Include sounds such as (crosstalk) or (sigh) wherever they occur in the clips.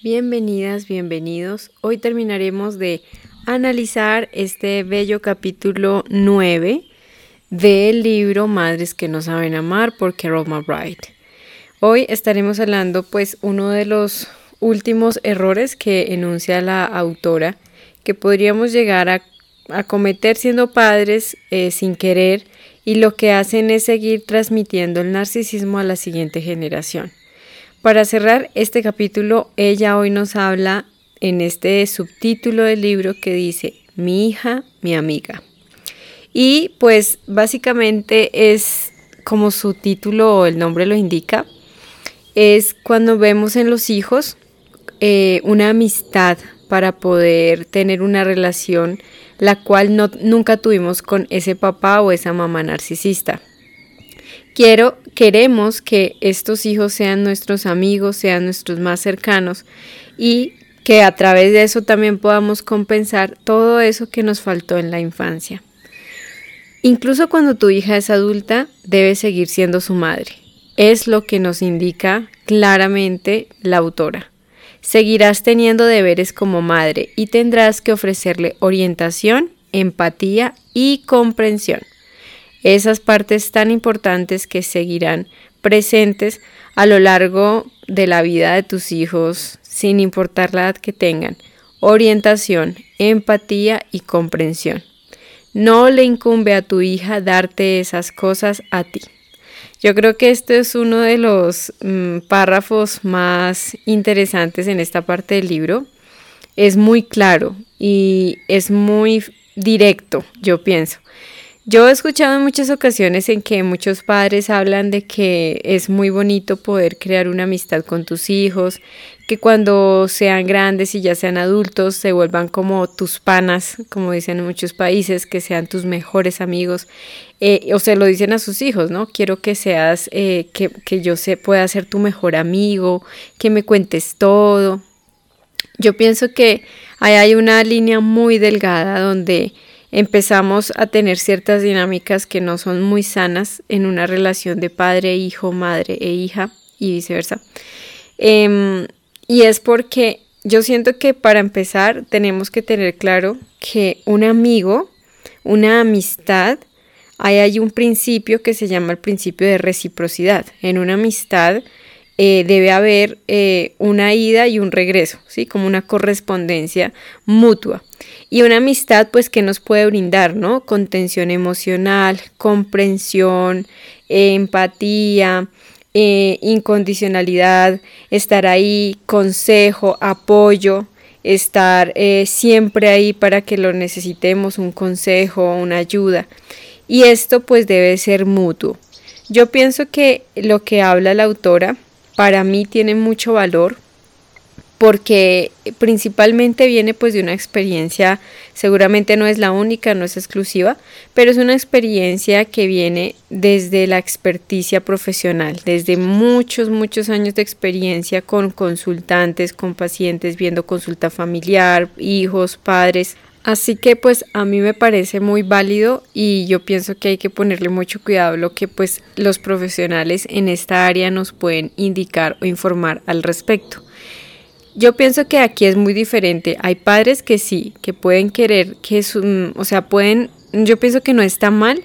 Bienvenidas, bienvenidos. Hoy terminaremos de analizar este bello capítulo 9 del libro Madres que no saben amar por Carol Bright. Hoy estaremos hablando pues uno de los últimos errores que enuncia la autora que podríamos llegar a, cometer siendo padres eh, sin querer y lo que hacen es seguir transmitiendo el narcisismo a la siguiente generación. Para cerrar este capítulo, ella hoy nos habla en este subtítulo del libro que dice Mi hija, mi amiga. Y pues básicamente es como su título o el nombre lo indica, es cuando vemos en los hijos eh, una amistad para poder tener una relación la cual no, nunca tuvimos con ese papá o esa mamá narcisista. Quiero, queremos que estos hijos sean nuestros amigos, sean nuestros más cercanos y que a través de eso también podamos compensar todo eso que nos faltó en la infancia. Incluso cuando tu hija es adulta, debe seguir siendo su madre. Es lo que nos indica claramente la autora. Seguirás teniendo deberes como madre y tendrás que ofrecerle orientación, empatía y comprensión esas partes tan importantes que seguirán presentes a lo largo de la vida de tus hijos, sin importar la edad que tengan, orientación, empatía y comprensión. No le incumbe a tu hija darte esas cosas a ti. Yo creo que este es uno de los mm, párrafos más interesantes en esta parte del libro. Es muy claro y es muy directo, yo pienso. Yo he escuchado en muchas ocasiones en que muchos padres hablan de que es muy bonito poder crear una amistad con tus hijos, que cuando sean grandes y ya sean adultos se vuelvan como tus panas, como dicen en muchos países, que sean tus mejores amigos, eh, o se lo dicen a sus hijos, ¿no? Quiero que seas, eh, que, que yo se, pueda ser tu mejor amigo, que me cuentes todo. Yo pienso que ahí hay una línea muy delgada donde empezamos a tener ciertas dinámicas que no son muy sanas en una relación de padre, hijo, madre e hija y viceversa. Em, y es porque yo siento que para empezar tenemos que tener claro que un amigo, una amistad, hay un principio que se llama el principio de reciprocidad. En una amistad eh, debe haber eh, una ida y un regreso, ¿sí? Como una correspondencia mutua. Y una amistad, pues, que nos puede brindar, ¿no? Contención emocional, comprensión, empatía, eh, incondicionalidad, estar ahí, consejo, apoyo, estar siempre ahí para que lo necesitemos, un consejo, una ayuda. Y esto, pues, debe ser mutuo. Yo pienso que lo que habla la autora, para mí tiene mucho valor porque principalmente viene pues de una experiencia, seguramente no es la única, no es exclusiva, pero es una experiencia que viene desde la experticia profesional, desde muchos, muchos años de experiencia con consultantes, con pacientes, viendo consulta familiar, hijos, padres, Así que pues a mí me parece muy válido y yo pienso que hay que ponerle mucho cuidado lo que pues los profesionales en esta área nos pueden indicar o informar al respecto. Yo pienso que aquí es muy diferente. Hay padres que sí, que pueden querer que su, o sea, pueden, yo pienso que no está mal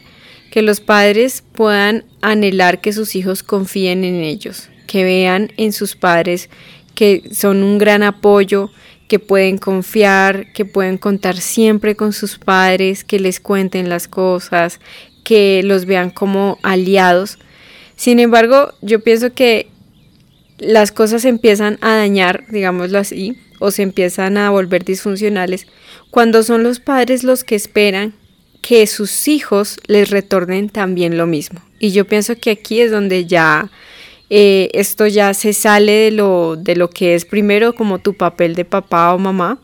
que los padres puedan anhelar que sus hijos confíen en ellos, que vean en sus padres que son un gran apoyo, que pueden confiar, que pueden contar siempre con sus padres, que les cuenten las cosas, que los vean como aliados. Sin embargo, yo pienso que las cosas empiezan a dañar, digámoslo así, o se empiezan a volver disfuncionales cuando son los padres los que esperan que sus hijos les retornen también lo mismo. Y yo pienso que aquí es donde ya eh, esto ya se sale de lo, de lo que es primero como tu papel de papá o mamá.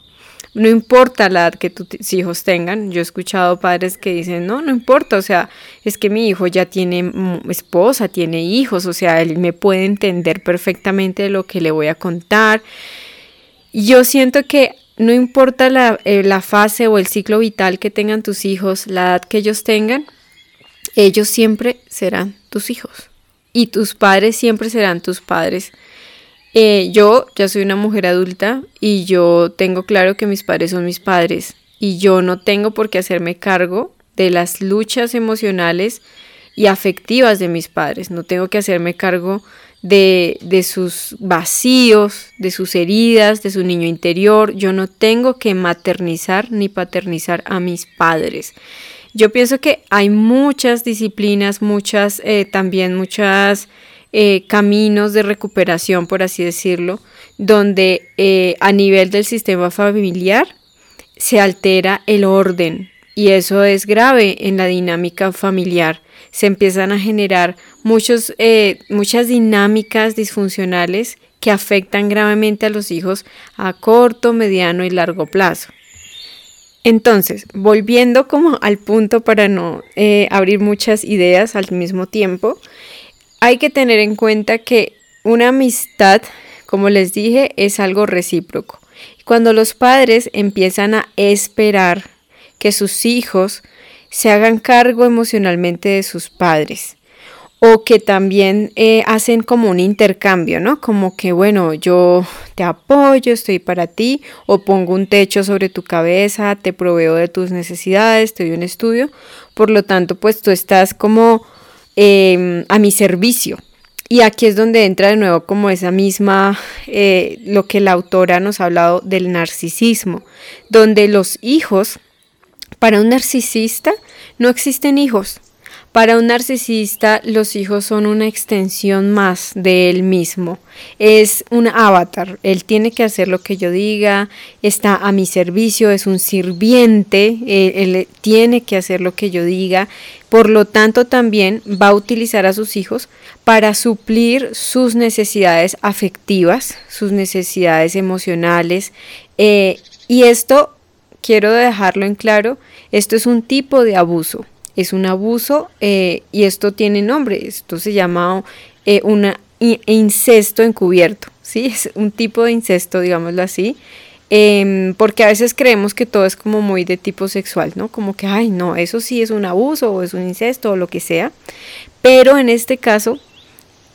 No importa la edad que tus hijos tengan. Yo he escuchado padres que dicen, no, no importa, o sea, es que mi hijo ya tiene esposa, tiene hijos, o sea, él me puede entender perfectamente lo que le voy a contar. Yo siento que no importa la, eh, la fase o el ciclo vital que tengan tus hijos, la edad que ellos tengan, ellos siempre serán tus hijos y tus padres siempre serán tus padres. Eh, yo ya soy una mujer adulta y yo tengo claro que mis padres son mis padres y yo no tengo por qué hacerme cargo de las luchas emocionales y afectivas de mis padres. No tengo que hacerme cargo de, de, sus vacíos, de sus heridas, de su niño interior. Yo no tengo que maternizar ni paternizar a mis padres. Yo pienso que hay muchas disciplinas, muchas, eh, también muchas eh, caminos de recuperación, por así decirlo, donde eh, a nivel del sistema familiar se altera el orden y eso es grave en la dinámica familiar. Se empiezan a generar muchos, eh, muchas dinámicas disfuncionales que afectan gravemente a los hijos a corto, mediano y largo plazo. Entonces, volviendo como al punto para no eh, abrir muchas ideas al mismo tiempo, hay que tener en cuenta que una amistad, como les dije, es algo recíproco. Cuando los padres empiezan a esperar que sus hijos se hagan cargo emocionalmente de sus padres, o que también eh, hacen como un intercambio, ¿no? Como que, bueno, yo te apoyo, estoy para ti, o pongo un techo sobre tu cabeza, te proveo de tus necesidades, te doy un estudio, por lo tanto, pues tú estás como em, a mi servicio. Y aquí es donde entra de nuevo como esa misma, eh, lo que la autora nos ha hablado del narcisismo, donde los hijos, para un narcisista, no existen hijos, para un narcisista, los hijos son una extensión más de él mismo. Es un avatar. Él tiene que hacer lo que yo diga, está a mi servicio, es un sirviente, él tiene que hacer lo que yo diga. Por lo tanto, también va a utilizar a sus hijos para suplir sus necesidades afectivas, sus necesidades emocionales. Eh, y esto, quiero dejarlo en claro, esto es un tipo de abuso es un abuso eh, y esto tiene nombre, esto se llama eh, un incesto encubierto, ¿sí? Es un tipo de incesto, digámoslo así, em, porque a veces creemos que todo es como muy de tipo sexual, ¿no? Como que, ay, no, eso sí es un abuso o es un incesto o lo que sea, pero en este caso,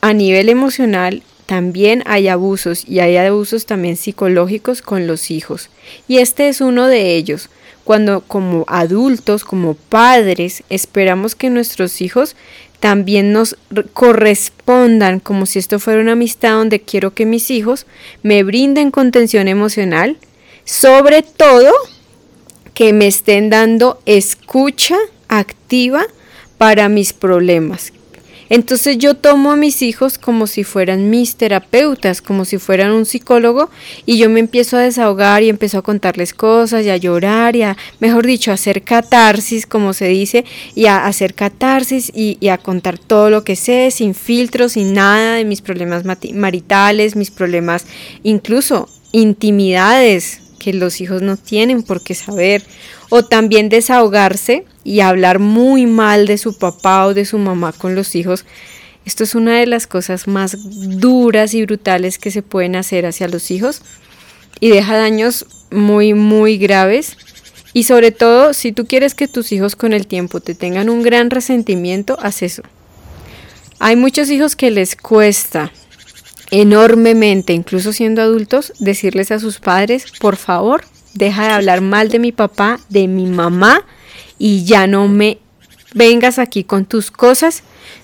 a nivel emocional, también hay abusos y hay abusos también psicológicos con los hijos. Y este es uno de ellos cuando como adultos, como padres, esperamos que nuestros hijos también nos correspondan como si esto fuera una amistad donde quiero que mis hijos me brinden contención emocional, sobre todo que me estén dando escucha activa para mis problemas, entonces yo tomo a mis hijos como si fueran mis terapeutas, como si fueran un psicólogo y yo me empiezo a desahogar y empiezo a contarles cosas y a llorar y a, mejor dicho, a hacer catarsis, como se dice, y a hacer catarsis y, y a contar todo lo que sé, sin filtros, sin nada de mis problemas maritales, mis problemas, incluso intimidades que los hijos no tienen por qué saber, o también desahogarse y hablar muy mal de su papá o de su mamá con los hijos, esto es una de las cosas más duras y brutales que se pueden hacer hacia los hijos y deja daños muy, muy graves. Y sobre todo, si tú quieres que tus hijos con el tiempo te tengan un gran resentimiento, haz eso. Hay muchos hijos que les cuesta enormemente, incluso siendo adultos, decirles a sus padres, por favor, deja de hablar mal de mi papá, de mi mamá, y ya no me vengas aquí con tus cosas.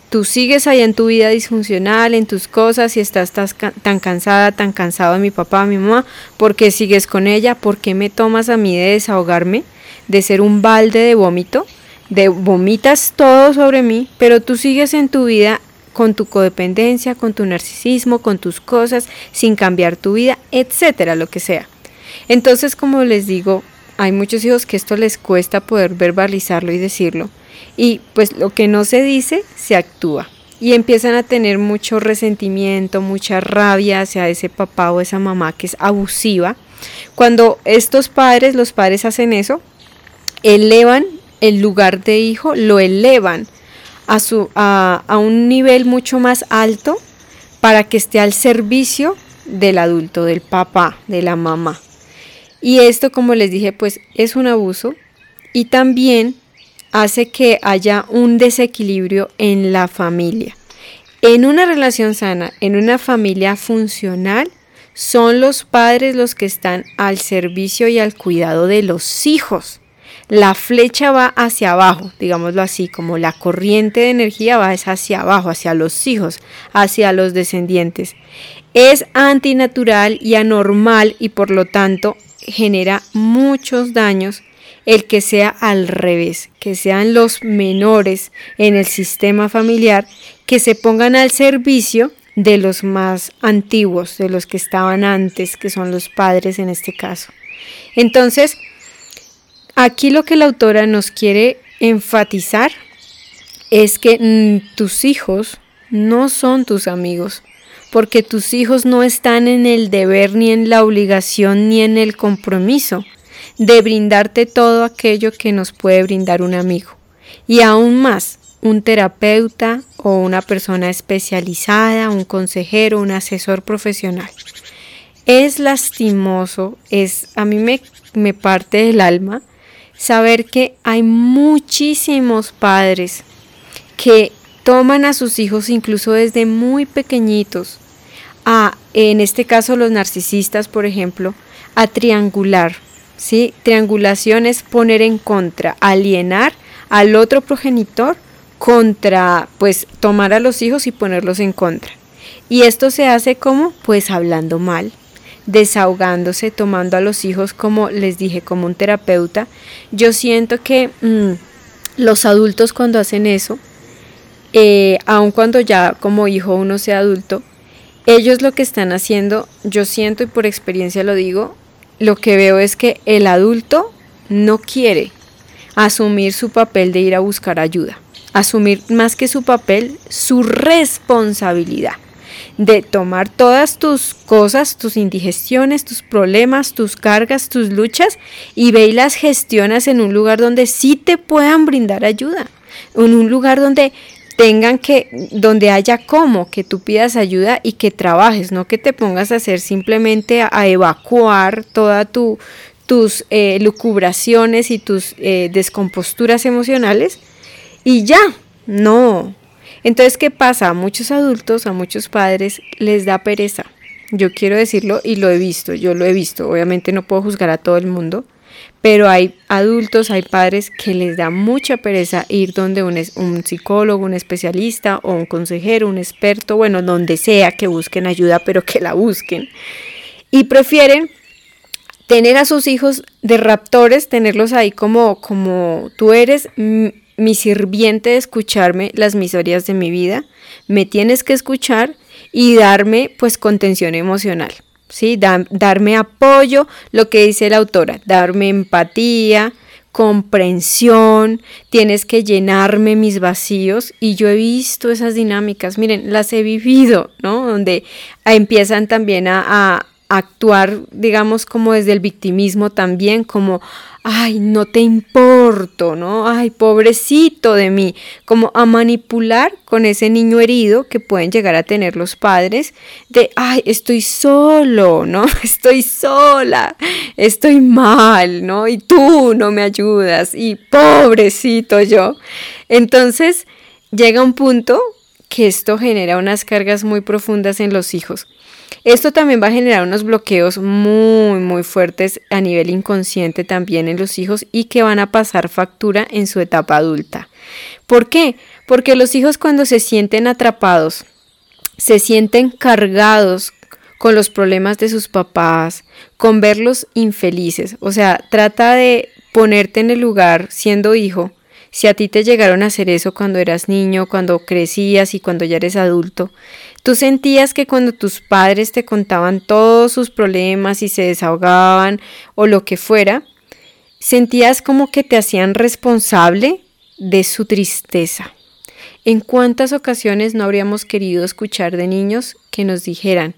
Tú sigues ahí en tu vida disfuncional, en tus cosas, y estás, tan cansada, tan cansado de mi papá, mi mamá, ¿por qué sigues con ella? ¿Por qué me tomas a mí de desahogarme, de ser un balde de vómito? De vomitas todo sobre mí, pero tú sigues en tu vida con tu codependencia, con tu narcisismo, con tus cosas, sin cambiar tu vida, etcétera, lo que sea. Entonces, como les digo, hay muchos hijos que esto les cuesta poder verbalizarlo y decirlo. Y pues lo que no se dice, se actúa. Y empiezan a tener mucho resentimiento, mucha rabia hacia ese papá o esa mamá que es abusiva. Cuando estos padres, los padres hacen eso, elevan el lugar de hijo, lo elevan a, su, a, a un nivel mucho más alto para que esté al servicio del adulto, del papá, de la mamá. Y esto, como les dije, pues es un abuso y también hace que haya un desequilibrio en la familia. En una relación sana, en una familia funcional, son los padres los que están al servicio y al cuidado de los hijos. La flecha va hacia abajo, digámoslo así, como la corriente de energía va hacia abajo, hacia los hijos, hacia los descendientes. Es antinatural y anormal y por lo tanto genera muchos daños el que sea al revés, que sean los menores en el sistema familiar que se pongan al servicio de los más antiguos, de los que estaban antes, que son los padres en este caso. Entonces, aquí lo que la autora nos quiere enfatizar es que mm, tus hijos no son tus amigos, porque tus hijos no están en el deber, ni en la obligación, ni en el compromiso de brindarte todo aquello que nos puede brindar un amigo. Y aún más, un terapeuta o una persona especializada, un consejero, un asesor profesional. Es lastimoso, es a mí me, me parte del alma saber que hay muchísimos padres que toman a sus hijos incluso desde muy pequeñitos a, en este caso los narcisistas, por ejemplo, a triangular. ¿sí? Triangulación es poner en contra, alienar al otro progenitor contra, pues tomar a los hijos y ponerlos en contra. Y esto se hace como, pues hablando mal, desahogándose, tomando a los hijos como les dije, como un terapeuta. Yo siento que mm, los adultos cuando hacen eso, eh, aun cuando ya como hijo uno sea adulto, ellos lo que están haciendo, yo siento y por experiencia lo digo, lo que veo es que el adulto no quiere asumir su papel de ir a buscar ayuda, asumir más que su papel, su responsabilidad de tomar todas tus cosas, tus indigestiones, tus problemas, tus cargas, tus luchas y ve y las gestionas en un lugar donde sí te puedan brindar ayuda, en un lugar donde tengan que, donde haya como, que tú pidas ayuda y que trabajes, no que te pongas a hacer simplemente a, evacuar toda tu, tus eh, lucubraciones y tus eh, descomposturas emocionales y ya, no. Entonces, ¿qué pasa? A muchos adultos, a muchos padres les da pereza. Yo quiero decirlo y lo he visto, yo lo he visto. Obviamente no puedo juzgar a todo el mundo, pero hay adultos, hay padres que les da mucha pereza ir donde un, psicólogo, un especialista o un consejero, un experto, bueno, donde sea que busquen ayuda, (laughs) pero que la busquen. Y prefieren tener a sus hijos de raptores, tenerlos ahí como, como tú eres mi sirviente de escucharme las miserias de mi vida, me tienes que escuchar y darme pues contención emocional. ¿Sí? darme apoyo, lo que dice la autora, darme empatía, comprensión, tienes que llenarme mis vacíos y yo he visto esas dinámicas, miren, las he vivido, ¿no? Donde empiezan también a, actuar, digamos, como desde el victimismo también, como, ay, no te importo, ¿no? Ay, pobrecito de mí, como a manipular con ese niño herido que pueden llegar a tener los padres de, ay, estoy solo, ¿no? (laughs) Estoy sola, estoy mal, ¿no? Y tú no me ayudas, y pobrecito yo. Entonces, llega un punto que esto genera unas cargas muy profundas en los hijos esto también va a generar unos bloqueos muy, muy fuertes a nivel inconsciente también en los hijos y que van a pasar factura en su etapa adulta. ¿Por qué? Porque los hijos cuando se sienten atrapados, se sienten cargados con los problemas de sus papás, con verlos infelices. O sea, trata de ponerte en el lugar siendo hijo. Si a ti te llegaron a hacer eso cuando eras niño, cuando crecías y cuando ya eres adulto, Tú sentías que cuando tus padres te contaban todos sus problemas y se desahogaban o lo que fuera, sentías como que te hacían responsable de su tristeza. ¿En cuántas ocasiones no habríamos querido escuchar de niños que nos dijeran,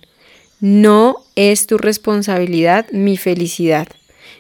no es tu responsabilidad mi felicidad,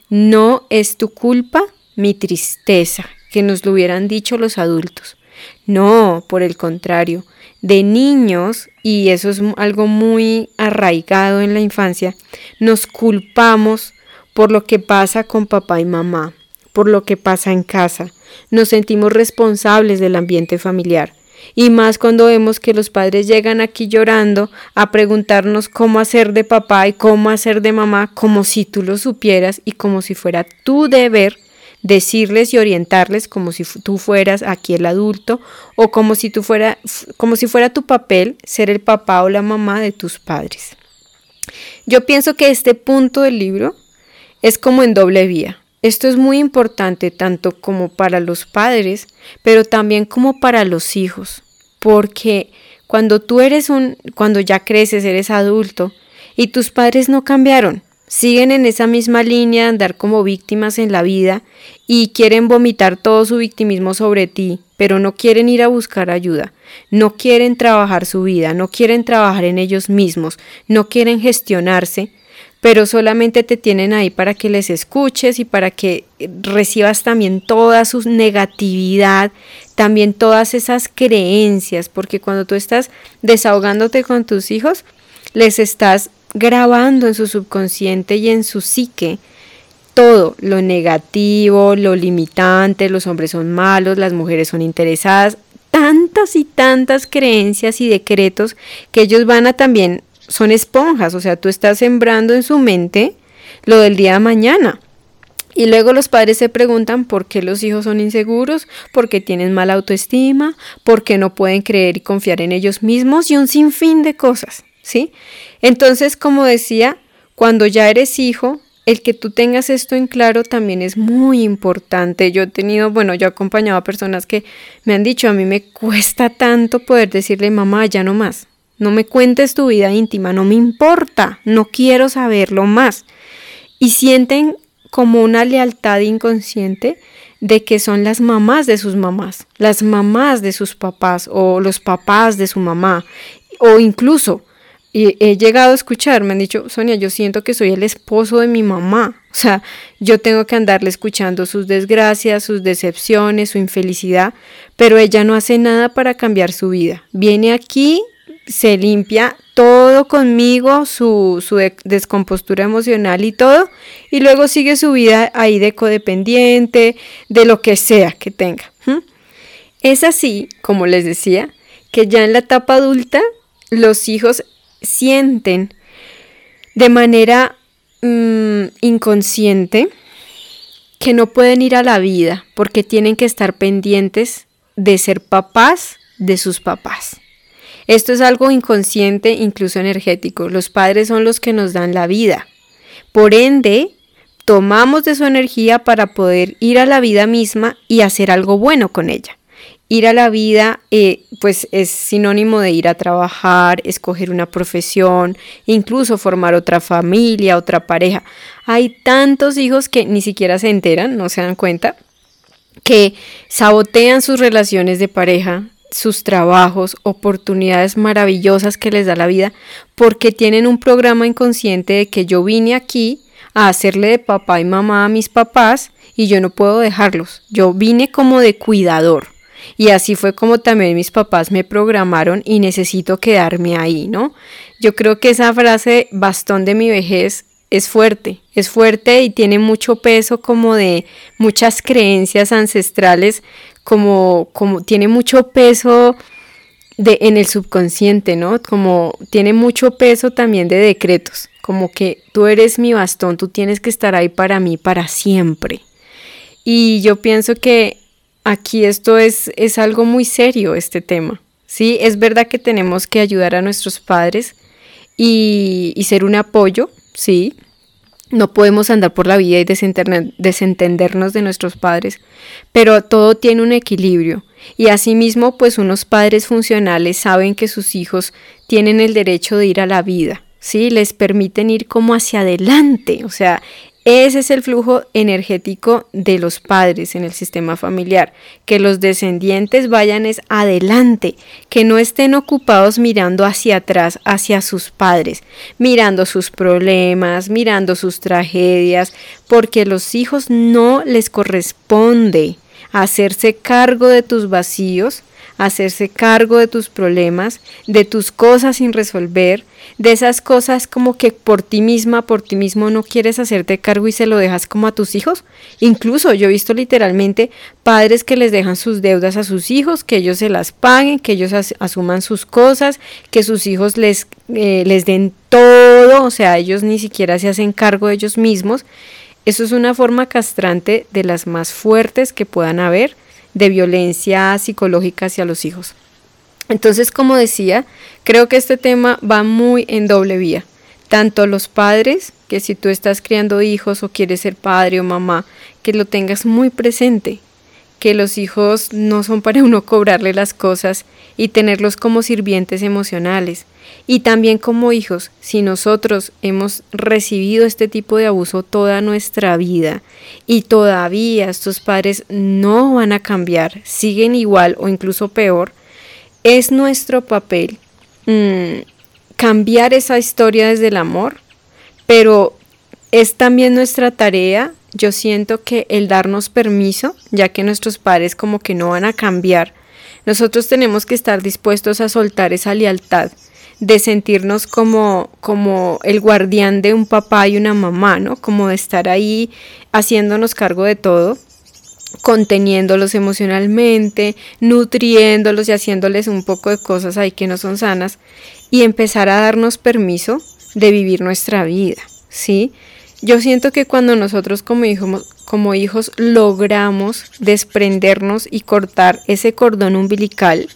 no es tu culpa mi tristeza, que nos lo hubieran dicho los adultos? No, por el contrario, de niños, y eso es algo muy arraigado en la infancia, nos culpamos por lo que pasa con papá y mamá, por lo que pasa en casa. Nos sentimos responsables del ambiente familiar. y más cuando vemos que los padres llegan aquí llorando a preguntarnos cómo hacer de papá y cómo hacer de mamá, como si tú lo supieras y como si fuera tu deber decirles y orientarles como si tú fueras aquí el adulto o como si tú fuera como si fuera tu papel ser el papá o la mamá de tus padres. Yo pienso que este punto del libro es como en doble vía. Esto es muy importante tanto como para los padres, pero también como para los hijos, porque cuando tú eres un cuando ya creces, eres adulto y tus padres no cambiaron, siguen en esa misma línea de andar como víctimas en la vida y quieren vomitar todo su victimismo sobre ti, pero no quieren ir a buscar ayuda, no quieren trabajar su vida, no quieren trabajar en ellos mismos, no quieren gestionarse, pero solamente te tienen ahí para que les escuches y para que recibas también toda su negatividad, también todas esas creencias, porque cuando tú estás desahogándote con tus hijos, les estás grabando en su subconsciente y en su psique todo lo negativo, lo limitante, los hombres son malos, las mujeres son interesadas, tantas y tantas creencias y decretos que ellos van a también, son esponjas, o sea, tú estás sembrando en su mente lo del día de mañana. Y luego los padres se preguntan por qué los hijos son inseguros, por qué tienen mala autoestima, por qué no pueden creer y confiar en ellos mismos y un sinfín de cosas, ¿sí? Entonces, como decía, cuando ya eres hijo, el que tú tengas esto en claro también es muy importante. Yo he tenido, bueno, yo he acompañado a personas que me han dicho, a mí me cuesta tanto poder decirle, mamá, ya no más. No me cuentes tu vida íntima, no me importa, no quiero saberlo más. Y sienten como una lealtad inconsciente de que son las mamás de sus mamás, las mamás de sus papás o los papás de su mamá, o incluso y he llegado a escuchar, me han dicho, Sonia, yo siento que soy el esposo de mi mamá. O sea, yo tengo que andarle escuchando sus desgracias, sus decepciones, su infelicidad, pero ella no hace nada para cambiar su vida. Viene aquí, se limpia todo conmigo, su, su descompostura emocional y todo, y luego sigue su vida ahí de codependiente, de lo que sea que tenga. Es así, como les decía, que ya en la etapa adulta los hijos sienten de manera mm, inconsciente que no pueden ir a la vida porque tienen que estar pendientes de ser papás de sus papás. Esto es algo inconsciente, incluso energético. Los padres son los que nos dan la vida. Por ende, tomamos de su energía para poder ir a la vida misma y hacer algo bueno con ella. Ir a la vida, eh, pues es sinónimo de ir a trabajar, escoger una profesión, incluso formar otra familia, otra pareja. Hay tantos hijos que ni siquiera se enteran, no se dan cuenta, que sabotean sus relaciones de pareja, sus trabajos, oportunidades maravillosas que les da la vida, porque tienen un programa inconsciente de que yo vine aquí a hacerle de papá y mamá a mis papás y yo no puedo dejarlos. Yo vine como de cuidador. Y así fue como también mis papás me programaron y necesito quedarme ahí, ¿no? Yo creo que esa frase bastón de mi vejez es fuerte, es fuerte y tiene mucho peso como de muchas creencias ancestrales, como, como tiene mucho peso de, en el subconsciente, ¿no? Como tiene mucho peso también de decretos, como que tú eres mi bastón, tú tienes que estar ahí para mí para siempre. Y yo pienso que aquí esto es, es algo muy serio, este tema. Sí, es verdad que tenemos que ayudar a nuestros padres y, y ser un apoyo, sí. No podemos andar por la vida y desentendernos de nuestros padres, pero todo tiene un equilibrio. Y asimismo, pues unos padres funcionales saben que sus hijos tienen el derecho de ir a la vida, ¿sí? Les permiten ir como hacia adelante, o sea, ese es el flujo energético de los padres en el sistema familiar, que los descendientes vayan es adelante, que no estén ocupados mirando hacia atrás, hacia sus padres, mirando sus problemas, mirando sus tragedias, porque los hijos no les corresponde hacerse cargo de tus vacíos, hacerse cargo de tus problemas, de tus cosas sin resolver, de esas cosas como que por ti misma, por ti mismo no quieres hacerte cargo y se lo dejas como a tus hijos. Incluso yo he visto literalmente padres que les dejan sus deudas a sus hijos, que ellos se las paguen, que ellos asuman sus cosas, que sus hijos les, eh, les den todo, o sea, ellos ni siquiera se hacen cargo de ellos mismos. Eso es una forma castrante de las más fuertes que puedan haber de violencia psicológica hacia los hijos. Entonces, como decía, creo que este tema va muy en doble vía. Tanto los padres, que si tú estás criando hijos o quieres ser padre o mamá, que lo tengas muy presente, que los hijos no son para uno cobrarle las cosas y tenerlos como sirvientes emocionales. Y también como hijos, si nosotros hemos recibido este tipo de abuso toda nuestra vida y todavía estos padres no van a cambiar, siguen igual o incluso peor, es nuestro papel mm, cambiar esa historia desde el amor, pero es también nuestra tarea yo siento que el darnos permiso, ya que nuestros padres como que no van a cambiar, nosotros tenemos que estar dispuestos a soltar esa lealtad de sentirnos como, como el guardián de un papá y una mamá, ¿no? Como de estar ahí haciéndonos cargo de todo, conteniéndolos emocionalmente, nutriéndolos y haciéndoles un poco de cosas ahí que no son sanas y empezar a darnos permiso de vivir nuestra vida, ¿sí? Yo siento que cuando nosotros como hijos, como hijos logramos desprendernos y cortar ese cordón umbilical,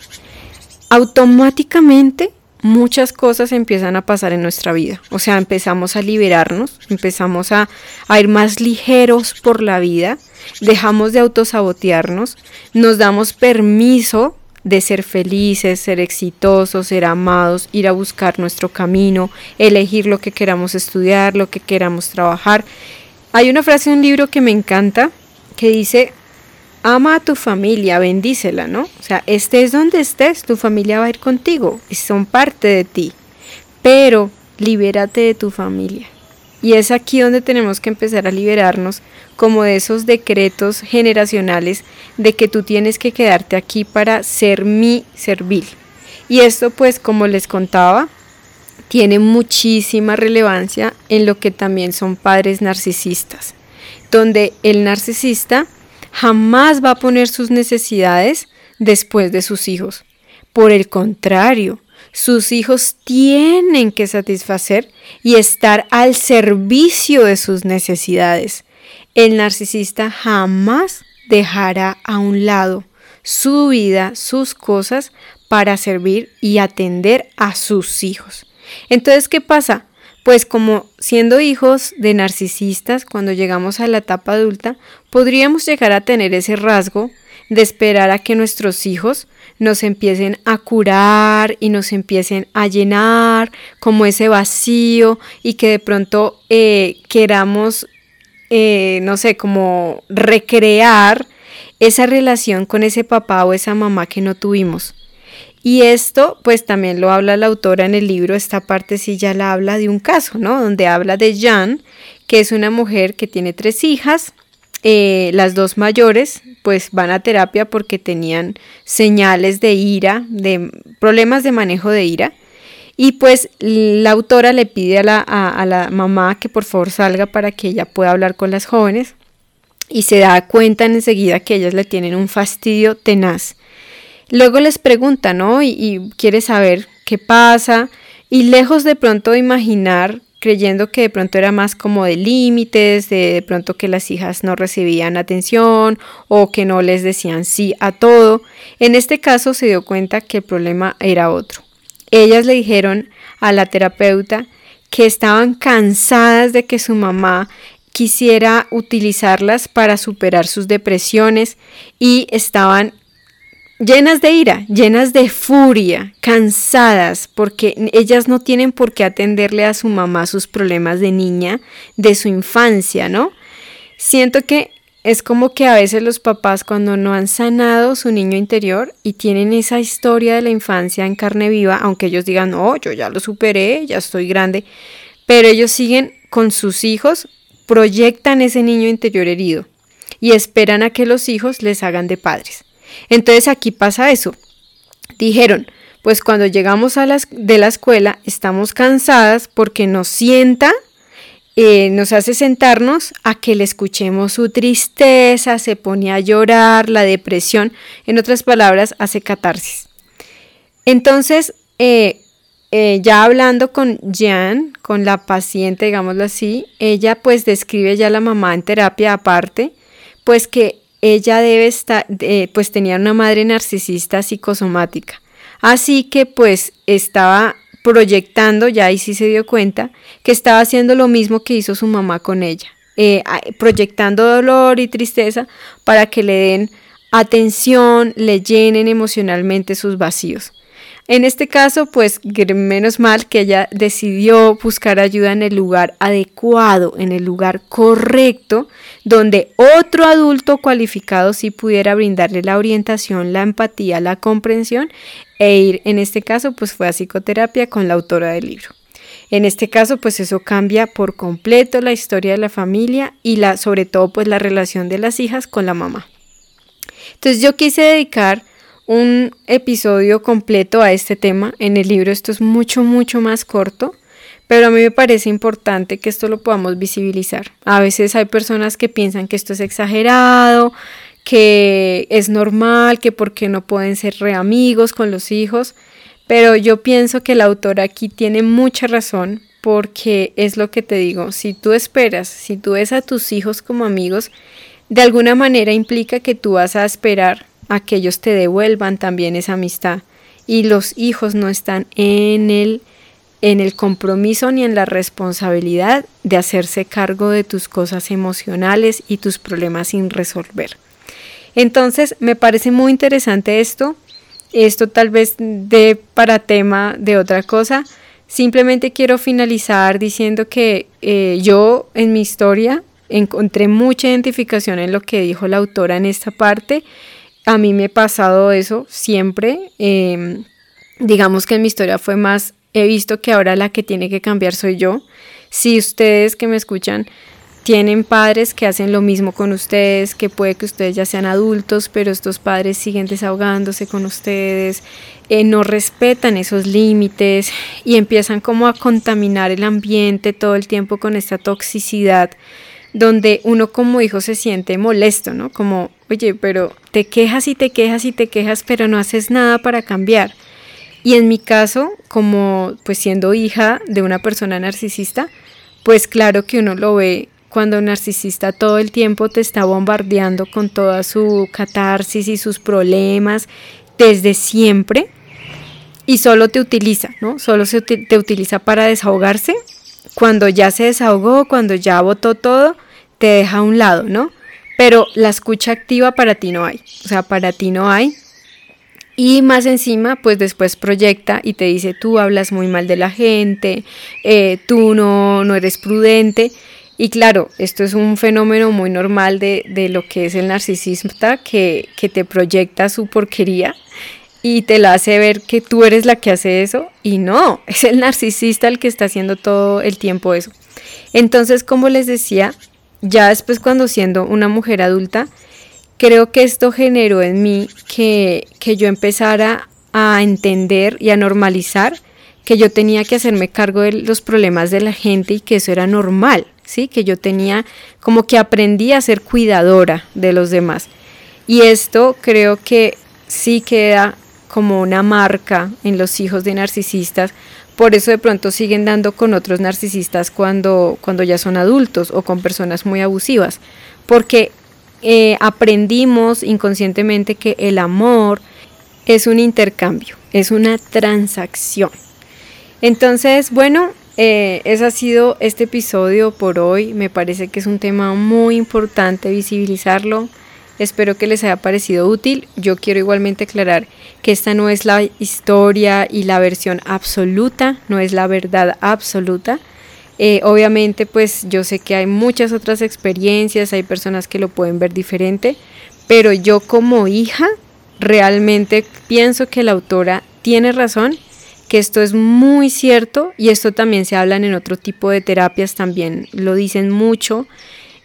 automáticamente muchas cosas empiezan a pasar en nuestra vida. O sea, empezamos a liberarnos, empezamos a, a, ir más ligeros por la vida, dejamos de autosabotearnos, nos damos permiso de ser felices, ser exitosos, ser amados, ir a buscar nuestro camino, elegir lo que queramos estudiar, lo que queramos trabajar. Hay una frase en un libro que me encanta que dice, ama a tu familia, bendícela, ¿no? O sea, estés donde estés, tu familia va a ir contigo, son parte de ti, pero libérate de tu familia. Y es aquí donde tenemos que empezar a liberarnos como de esos decretos generacionales de que tú tienes que quedarte aquí para ser mi servil. Y esto pues como les contaba, tiene muchísima relevancia en lo que también son padres narcisistas, donde el narcisista jamás va a poner sus necesidades después de sus hijos. Por el contrario, sus hijos tienen que satisfacer y estar al servicio de sus necesidades. El narcisista jamás dejará a un lado su vida, sus cosas para servir y atender a sus hijos. Entonces, ¿qué pasa? Pues como siendo hijos de narcisistas, cuando llegamos a la etapa adulta, podríamos llegar a tener ese rasgo de esperar a que nuestros hijos nos empiecen a curar y nos empiecen a llenar como ese vacío y que de pronto eh, queramos, eh, no sé, como recrear esa relación con ese papá o esa mamá que no tuvimos. Y esto, pues también lo habla la autora en el libro, esta parte sí ya la habla de un caso, ¿no? Donde habla de Jan, que es una mujer que tiene tres hijas, eh, las dos mayores pues van a terapia porque tenían señales de ira, de problemas de manejo de ira. Y pues la autora le pide a la, a la mamá que por favor salga para que ella pueda hablar con las jóvenes y se da cuenta enseguida que ellas le tienen un fastidio tenaz. Luego les pregunta, ¿no? Y, y, quiere saber qué pasa. Y lejos de pronto imaginar creyendo que de pronto era más como de límites, de, pronto que las hijas no recibían atención o que no les decían sí a todo. En este caso se dio cuenta que el problema era otro. Ellas le dijeron a la terapeuta que estaban cansadas de que su mamá quisiera utilizarlas para superar sus depresiones y estaban llenas de ira, llenas de furia, cansadas, porque ellas no tienen por qué atenderle a su mamá sus problemas de niña, de su infancia, ¿no? Siento que es como que a veces los papás cuando no han sanado su niño interior y tienen esa historia de la infancia en carne viva, aunque ellos digan, no, yo ya lo superé, ya estoy grande, pero ellos siguen con sus hijos, proyectan ese niño interior herido y esperan a que los hijos les hagan de padres. Entonces aquí pasa eso. Dijeron, pues cuando llegamos a las, de la escuela estamos cansadas porque nos sienta, eh, nos hace sentarnos a que le escuchemos su tristeza, se pone a llorar, la depresión, en otras palabras, hace catarsis. Entonces, eh, eh, ya hablando con Jan, con la paciente, digámoslo así, ella pues describe ya a la mamá en terapia aparte, pues que ella debe estar, pues tenía una madre narcisista psicosomática. Así que pues estaba proyectando, ya ahí sí se dio cuenta, que estaba haciendo lo mismo que hizo su mamá con ella, eh, proyectando dolor y tristeza para que le den atención, le llenen emocionalmente sus vacíos. En este caso, pues menos mal que ella decidió buscar ayuda en el lugar adecuado, en el lugar correcto, donde otro adulto cualificado sí pudiera brindarle la orientación, la empatía, la comprensión e ir, en este caso, pues fue a psicoterapia con la autora del libro. En este caso, pues eso cambia por completo la historia de la familia y la, sobre todo, pues la relación de las hijas con la mamá. Entonces yo quise dedicar un episodio completo a este tema. En el libro esto es mucho, mucho más corto, pero a mí me parece importante que esto lo podamos visibilizar. A veces hay personas que piensan que esto es exagerado, que es normal, que por qué no pueden ser re amigos con los hijos, pero yo pienso que la autora aquí tiene mucha razón porque es lo que te digo, si tú esperas, si tú ves a tus hijos como amigos, de alguna manera implica que tú vas a esperar a que ellos te devuelvan también esa amistad. Y los hijos no están en el, en el compromiso ni en la responsabilidad de hacerse cargo de tus cosas emocionales y tus problemas sin resolver. Entonces, me parece muy interesante esto. Esto tal vez de para tema de otra cosa. Simplemente quiero finalizar diciendo que eh, yo en mi historia encontré mucha identificación en lo que dijo la autora en esta parte a mí me ha pasado eso siempre. Em, digamos que en mi historia fue más, he visto que ahora la que tiene que cambiar soy yo. Si ustedes que me escuchan tienen padres que hacen lo mismo con ustedes, que puede que ustedes ya sean adultos, pero estos padres siguen desahogándose con ustedes, eh, no respetan esos límites y empiezan como a contaminar el ambiente todo el tiempo con esta toxicidad donde uno como hijo se siente molesto, ¿no? Como, oye, pero te quejas y te quejas y te quejas, pero no haces nada para cambiar. Y en mi caso, como pues siendo hija de una persona narcisista, pues claro que uno lo ve cuando un narcisista todo el tiempo te está bombardeando con toda su catarsis y sus problemas desde siempre y solo te utiliza, ¿no? Solo se te utiliza para desahogarse. Cuando ya se desahogó, cuando ya votó todo, te deja a un lado, ¿no? Pero la escucha activa para ti no hay, o sea, para ti no hay. Y más encima, pues después proyecta y te dice, tú hablas muy mal de la gente, eh, tú no, no eres prudente. Y claro, esto es un fenómeno muy normal de, de lo que es el narcisista, que, que te proyecta su porquería y te la hace ver que tú eres la que hace eso y no, es el narcisista el que está haciendo todo el tiempo eso. Entonces, como les decía, ya después cuando siendo una mujer adulta, creo que esto generó en mí que, yo empezara a entender y a normalizar que yo tenía que hacerme cargo de los problemas de la gente y que eso era normal, ¿sí? Que yo tenía como que aprendí a ser cuidadora de los demás. Y esto creo que sí queda como una marca en los hijos de narcisistas por eso de pronto siguen dando con otros narcisistas cuando, cuando ya son adultos o con personas muy abusivas, porque eh, aprendimos inconscientemente que el amor es un intercambio, es una transacción. Entonces, bueno, eh, ese ha sido este episodio por hoy. Me parece que es un tema muy importante visibilizarlo. Espero que les haya parecido útil. Yo quiero igualmente aclarar que esta no es la historia y la versión absoluta, no es la verdad absoluta. Eh, obviamente, pues yo sé que hay muchas otras experiencias, hay personas que lo pueden ver diferente, pero yo como hija realmente pienso que la autora tiene razón, que esto es muy cierto y esto también se hablan en otro tipo de terapias, también lo dicen mucho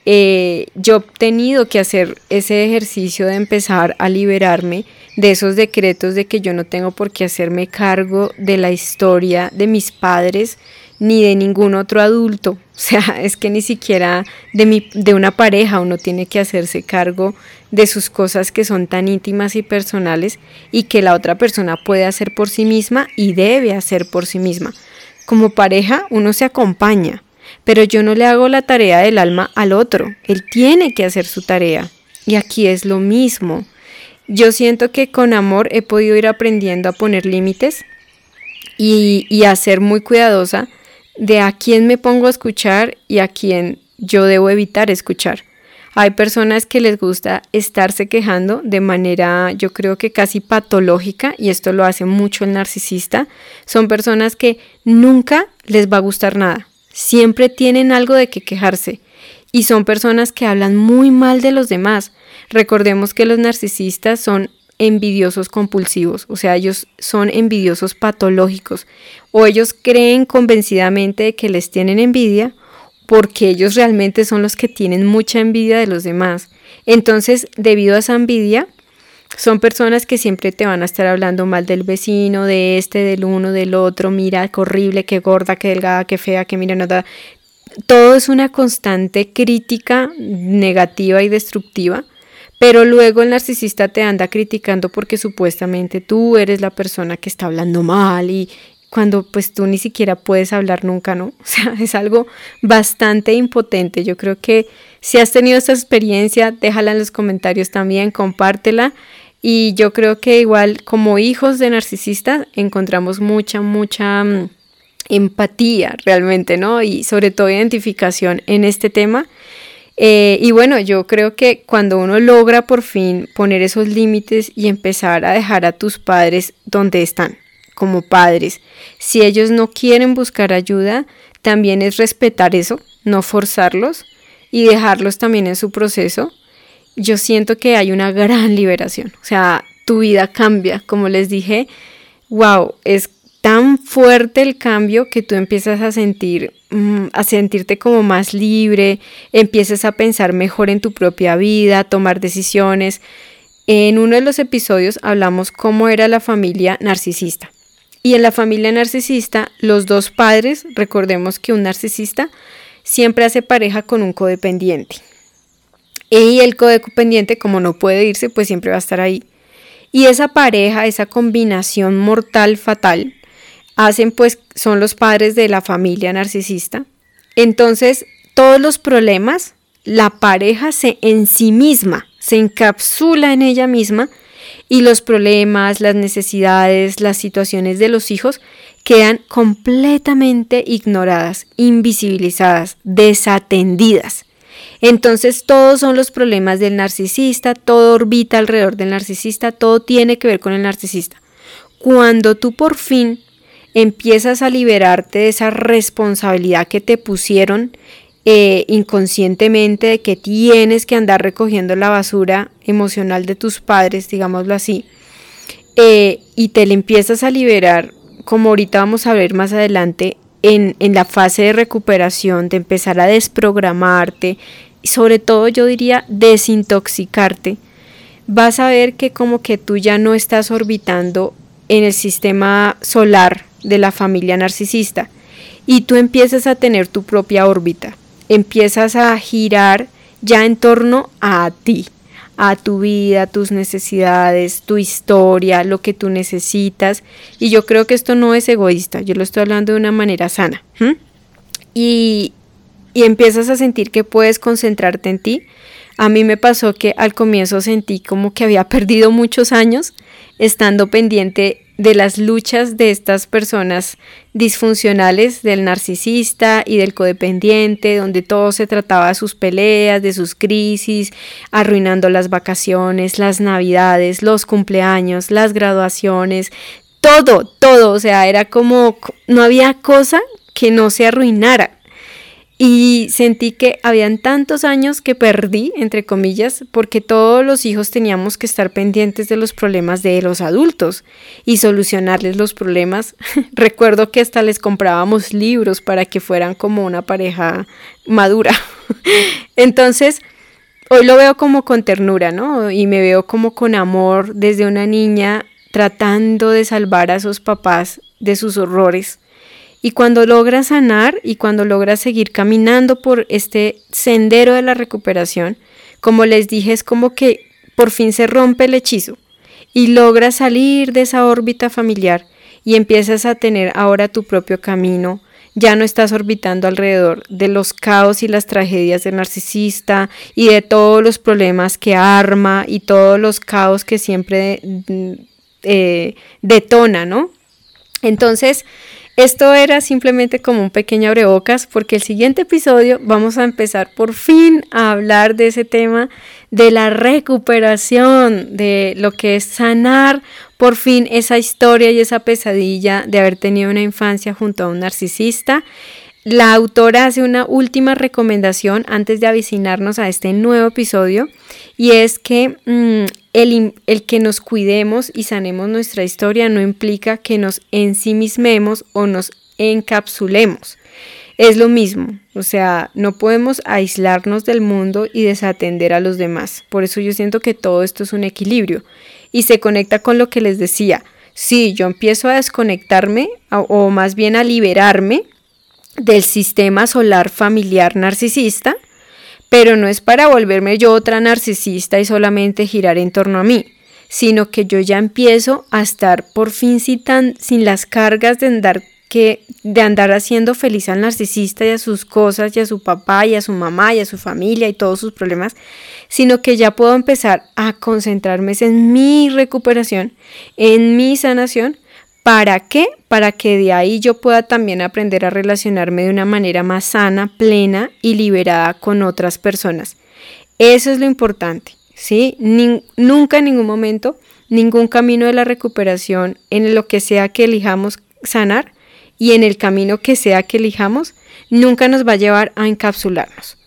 eh, yo he tenido que hacer ese ejercicio de empezar a liberarme de esos decretos de que yo no tengo por qué hacerme cargo de la historia de mis padres ni de ningún otro adulto. (laughs) O sea, es que ni siquiera de, mi, de una pareja uno tiene que hacerse cargo de sus cosas que son tan íntimas y personales y que la otra persona puede hacer por sí misma y debe hacer por sí misma. Como pareja uno se acompaña, pero yo no le hago la tarea del alma al otro, él tiene que hacer su tarea. Y aquí es lo mismo. Yo siento que con amor he podido ir aprendiendo a poner límites y, a ser muy cuidadosa de a quién me pongo a escuchar y a quién yo debo evitar escuchar. Hay personas que les gusta estarse quejando de manera, yo creo que casi patológica, y esto lo hace mucho el narcisista. Son personas que nunca les va a gustar nada, siempre tienen algo de qué quejarse, y son personas que hablan muy mal de los demás. Recordemos que los narcisistas son envidiosos compulsivos, o sea, ellos son envidiosos patológicos, o ellos creen convencidamente que les tienen envidia, porque ellos realmente son los que tienen mucha envidia de los demás. Entonces, debido a esa envidia, son personas que siempre te van a estar hablando mal del vecino, de este, del uno, del otro, mira, qué horrible, qué gorda, qué delgada, qué fea, qué mira, nada. Todo es una constante crítica negativa y destructiva, pero luego el narcisista te anda criticando porque supuestamente tú eres la persona que está hablando mal y, cuando pues tú ni siquiera puedes hablar nunca, ¿no? (laughs) O sea, es algo bastante impotente. Yo creo que si has tenido esta experiencia, déjala en los comentarios también, compártela. Y yo creo que igual como hijos de narcisistas encontramos mucha, mucha mm, empatía realmente, ¿no? Y sobre todo identificación en este tema. Eh, y bueno, yo creo que cuando uno logra por fin poner esos límites y empezar a dejar a tus padres donde están, como padres. Si ellos no quieren buscar ayuda, también es respetar eso, no forzarlos y dejarlos también en su proceso. Yo siento que hay una gran (laughs) liberación, o sea, tu vida cambia, como les dije, wow, es tan fuerte el cambio que tú empiezas a sentir, mm, a sentirte como más libre, empiezas a pensar mejor en tu propia vida, a tomar decisiones. En uno de los episodios hablamos cómo era la familia narcisista. Y en la familia narcisista, los dos padres, recordemos que un narcisista siempre hace pareja con un codependiente. Y el codependiente, como no puede irse, pues siempre va a estar ahí. Y esa pareja, esa combinación mortal fatal, hacen pues, son los padres de la familia narcisista. Entonces, todos los problemas, la pareja se en sí misma, se encapsula en ella misma y los problemas, las necesidades, las situaciones de los hijos quedan completamente ignoradas, invisibilizadas, desatendidas. Entonces todos son los problemas del narcisista, todo orbita alrededor del narcisista, todo tiene que ver con el narcisista. Cuando tú por fin empiezas a liberarte de esa responsabilidad que te pusieron eh, inconscientemente de que tienes que andar recogiendo la basura emocional de tus padres, digámoslo así, eh, y te le empiezas a liberar, como ahorita vamos a ver más adelante, en, en la fase de recuperación, de empezar a desprogramarte, sobre todo yo diría desintoxicarte, vas a ver que como que tú ya no estás orbitando en el sistema solar de la familia narcisista y tú empiezas a tener tu propia órbita empiezas a girar ya en torno a ti, a tu vida, tus necesidades, tu historia, lo que tú necesitas. Y yo creo que esto no es egoísta, yo lo estoy hablando de una manera sana. Y, y empiezas a sentir que puedes concentrarte en ti. A mí me pasó que al comienzo sentí como que había (laughs) perdido muchos años estando pendiente de las luchas de estas personas disfuncionales, del narcisista y del codependiente, donde todo se trataba de sus peleas, de sus crisis, arruinando las vacaciones, las navidades, los cumpleaños, las graduaciones, todo, todo, o sea, era como, no había cosa que no se arruinara. Y sentí que habían tantos años que perdí, entre comillas, porque todos los hijos teníamos que estar pendientes de los problemas de los adultos y solucionarles los problemas. (laughs) Recuerdo que hasta les comprábamos libros para que fueran como una pareja madura. (laughs) Entonces, hoy lo veo como con ternura, ¿no? Y me veo como con amor desde una niña tratando de salvar a sus papás de sus horrores y cuando logras sanar y cuando logras seguir caminando por este sendero de la recuperación, como les dije, es como que por fin se rompe el hechizo y logras salir de esa órbita familiar y empiezas a tener ahora tu propio camino. Ya no estás orbitando alrededor de los caos y las tragedias del narcisista y de todos los problemas que arma y todos los caos que siempre mm, eh, detona, ¿no? Entonces, esto era simplemente como un pequeño abrebocas porque el siguiente episodio vamos a empezar por fin a hablar de ese tema de la recuperación, de lo que es sanar por fin esa historia y esa pesadilla de haber tenido una infancia junto a un narcisista. La autora hace una última recomendación antes de avicinarnos a este nuevo episodio y es que mm, el, que nos cuidemos y sanemos nuestra historia no implica que nos ensimismemos o nos encapsulemos. Es lo mismo, o sea, no podemos aislarnos del mundo y desatender a los demás. Por eso yo siento que todo esto es un equilibrio y se conecta con lo que les decía. Si yo empiezo a desconectarme o más bien a liberarme del sistema solar familiar narcisista, pero no es para volverme yo otra narcisista y solamente girar en torno a mí, sino que yo ya empiezo a estar por fin sin, las cargas de andar que de andar haciendo feliz al narcisista y a sus cosas y a su papá y a su mamá y a su familia y todos sus problemas, sino que ya puedo empezar a concentrarme en mi recuperación, en mi sanación ¿Para qué? Para que de ahí yo pueda también aprender a relacionarme de una manera más sana, plena y liberada con otras personas. Eso es lo importante, ¿sí? nunca en ningún momento, ningún camino de la recuperación en lo que sea que elijamos sanar y en el camino que sea que elijamos, nunca nos va a llevar a encapsularnos.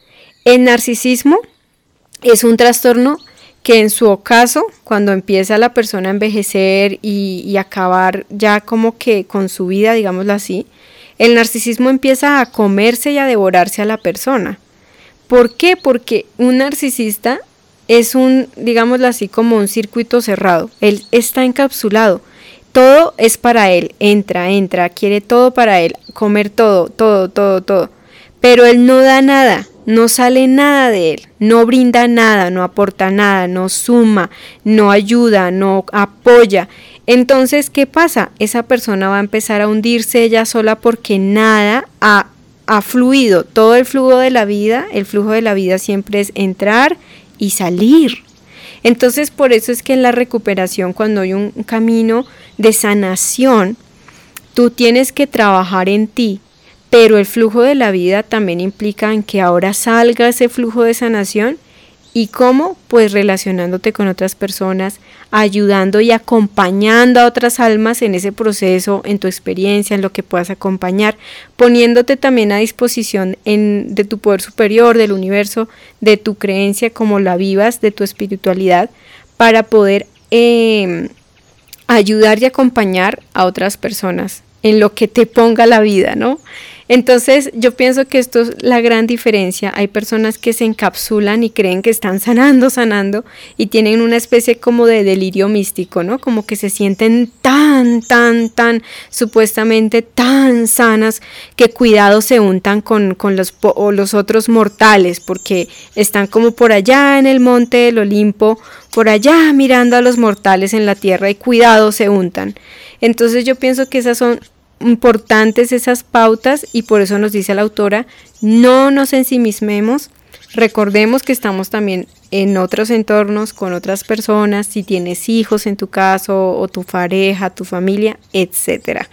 El narcisismo es un trastorno que en su ocaso, cuando empieza la persona a envejecer y, acabar ya como que con su vida, digámoslo así, el narcisismo empieza a comerse y a devorarse a la persona. ¿Por qué? Porque un narcisista es un, digámoslo así, como un circuito cerrado. Él está encapsulado. Todo es para él. Entra, entra, quiere todo para él. Comer todo, todo, todo, todo. Pero él no da nada no sale nada de él, no brinda nada, no aporta nada, no suma, no ayuda, no apoya. Entonces, ¿qué pasa? Esa persona va a empezar a hundirse ella sola porque nada ha, ha fluido. Todo el flujo de la vida, el flujo de la vida siempre es entrar y salir. Entonces, por eso es que en la recuperación, cuando hay un camino de sanación, tú tienes que trabajar en ti, pero el flujo de la vida también implica en que ahora salga ese flujo de sanación y cómo pues relacionándote con otras personas, ayudando y acompañando a otras almas en ese proceso, en tu experiencia, en lo que puedas acompañar, poniéndote también a disposición en, de tu poder superior, del universo, de tu creencia, como la vivas, de tu espiritualidad, para poder em, ayudar y acompañar a otras personas en lo que te ponga la vida, ¿no? Entonces yo pienso que esto es la gran diferencia. Hay personas que se encapsulan y creen que están (laughs) sanando, sanando y tienen una especie como de delirio místico, ¿no? Como que se sienten tan, tan, tan, supuestamente tan sanas que cuidado se untan con, los, los otros mortales porque están como por allá en el monte del Olimpo, por allá mirando a los mortales en la tierra y cuidado se untan. Entonces yo pienso que esas son importantes esas pautas y por eso nos dice la autora, no nos ensimismemos, recordemos que estamos también en otros entornos con otras personas, si tienes hijos en tu caso o tu pareja, tu familia, etcétera.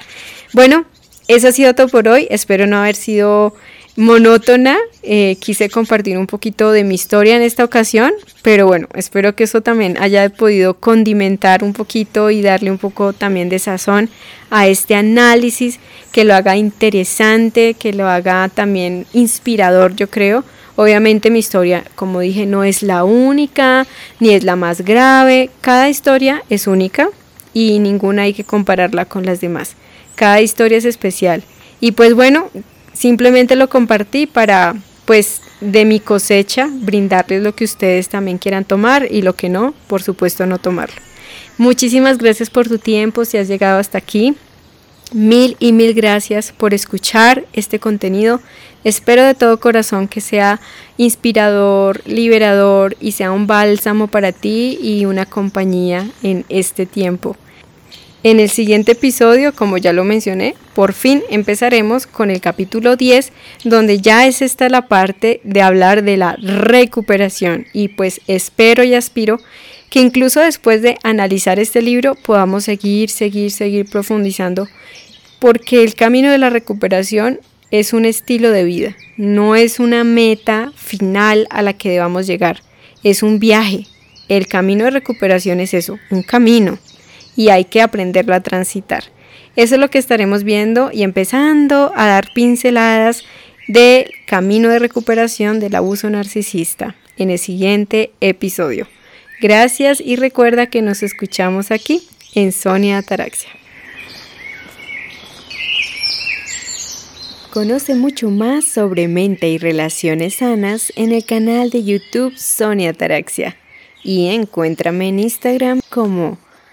Bueno, eso ha sido todo por hoy, espero no haber sido monótona. Eh, quise compartir un poquito de mi historia en esta ocasión, pero bueno, espero que eso también haya podido condimentar un poquito y darle un poco también de sazón a este análisis, que lo haga interesante, que lo haga también inspirador, yo creo. Obviamente mi historia, como dije, no es la única, ni es la más grave. Cada historia es única y ninguna hay que compararla con las demás. Cada historia es especial. Y pues bueno, Simplemente lo compartí para, pues, de mi cosecha, brindarles lo que ustedes también quieran tomar y lo que no, por supuesto, no tomarlo. Muchísimas gracias por tu tiempo, si has llegado hasta aquí. Mil y mil gracias por escuchar este contenido. Espero de todo corazón que sea inspirador, liberador y sea un bálsamo para ti y una compañía en este tiempo. En el siguiente episodio, como ya lo mencioné, por fin empezaremos con el capítulo 10, donde ya es esta la parte de hablar de la recuperación. Y pues espero y aspiro que incluso después de analizar este libro podamos seguir, seguir, seguir profundizando, porque el camino de la recuperación es un estilo de vida, no es una meta final a la que debamos llegar, es un viaje. El camino de recuperación es eso, un camino y hay que aprenderlo a transitar. Eso es lo que estaremos viendo y empezando a dar pinceladas de camino de recuperación del abuso narcisista en el siguiente episodio. Gracias y recuerda que nos escuchamos aquí en Sonia Ataraxia. Conoce mucho más sobre mente y relaciones sanas en el canal de YouTube Sonia Ataraxia y encuéntrame en Instagram como